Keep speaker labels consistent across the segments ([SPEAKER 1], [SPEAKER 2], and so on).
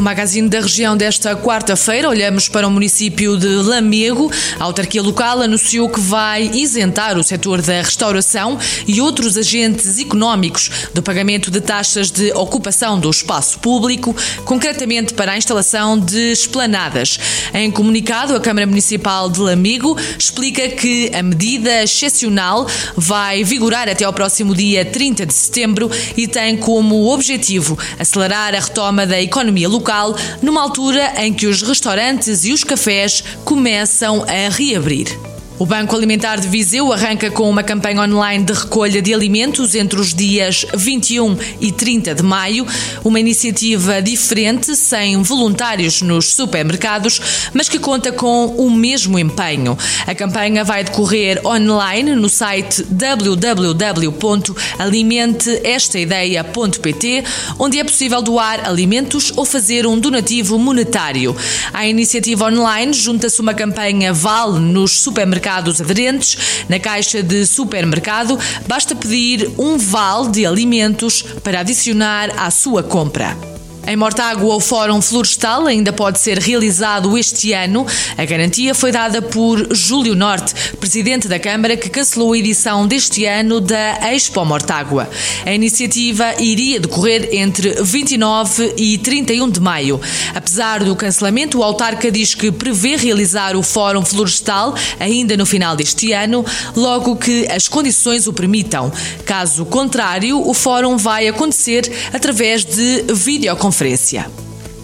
[SPEAKER 1] No magazine da região desta quarta-feira, olhamos para o município de Lamego. A autarquia local anunciou que vai isentar o setor da restauração e outros agentes económicos do pagamento de taxas de ocupação do espaço público, concretamente para a instalação de esplanadas. Em comunicado, a Câmara Municipal de Lamego explica que a medida excepcional vai vigorar até ao próximo dia 30 de setembro e tem como objetivo acelerar a retoma da economia local local numa altura em que os restaurantes e os cafés começam a reabrir. O Banco Alimentar de Viseu arranca com uma campanha online de recolha de alimentos entre os dias 21 e 30 de maio, uma iniciativa diferente, sem voluntários nos supermercados, mas que conta com o mesmo empenho. A campanha vai decorrer online no site www.alimenteestaideia.pt, onde é possível doar alimentos ou fazer um donativo monetário. À iniciativa online junta-se uma campanha Vale nos supermercados supermercados aderentes, na caixa de supermercado, basta pedir um vale de alimentos para adicionar à sua compra. Em Mortágua, o Fórum Florestal ainda pode ser realizado este ano. A garantia foi dada por Júlio Norte, presidente da Câmara, que cancelou a edição deste ano da Expo Mortágua. A iniciativa iria decorrer entre 29 e 31 de maio. Apesar do cancelamento, o autarca diz que prevê realizar o Fórum Florestal ainda no final deste ano, logo que as condições o permitam. Caso contrário, o Fórum vai acontecer através de videoconferência conferência.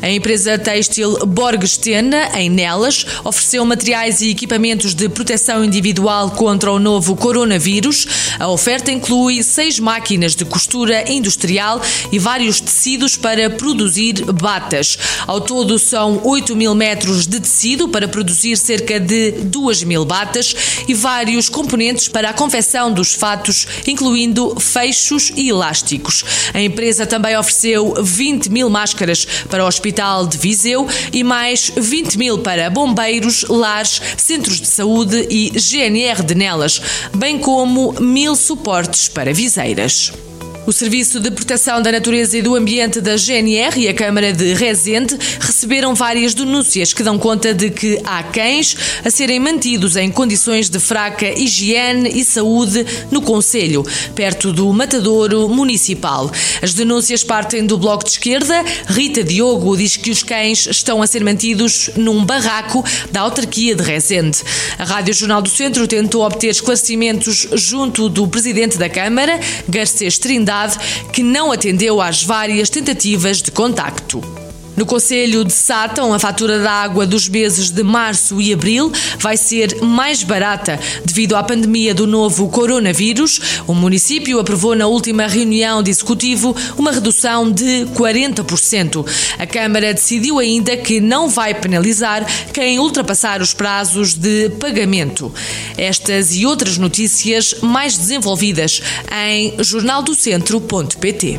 [SPEAKER 1] A empresa têxtil Borgstena, em Nelas, ofereceu materiais e equipamentos de proteção individual contra o novo coronavírus. A oferta inclui seis máquinas de costura industrial e vários tecidos para produzir batas. Ao todo, são 8 mil metros de tecido para produzir cerca de 2 mil batas e vários componentes para a confecção dos fatos, incluindo fechos e elásticos. A empresa também ofereceu 20 mil máscaras para hospitais Hospital de Viseu e mais 20 mil para bombeiros, lares, centros de saúde e GNR de Nelas, bem como mil suportes para viseiras. O Serviço de Proteção da Natureza e do Ambiente da GNR e a Câmara de Rezende receberam várias denúncias que dão conta de que há cães a serem mantidos em condições de fraca higiene e saúde no Conselho, perto do matadouro municipal. As denúncias partem do Bloco de Esquerda. Rita Diogo diz que os cães estão a ser mantidos num barraco da autarquia de Rezende. A Rádio Jornal do Centro tentou obter esclarecimentos junto do Presidente da Câmara, Garcês Trindade, que não atendeu às várias tentativas de contacto. No Conselho de Sátão, a fatura da água dos meses de março e abril vai ser mais barata devido à pandemia do novo coronavírus. O município aprovou na última reunião de executivo uma redução de 40%. A Câmara decidiu ainda que não vai penalizar quem ultrapassar os prazos de pagamento. Estas e outras notícias mais desenvolvidas em jornaldocentro.pt.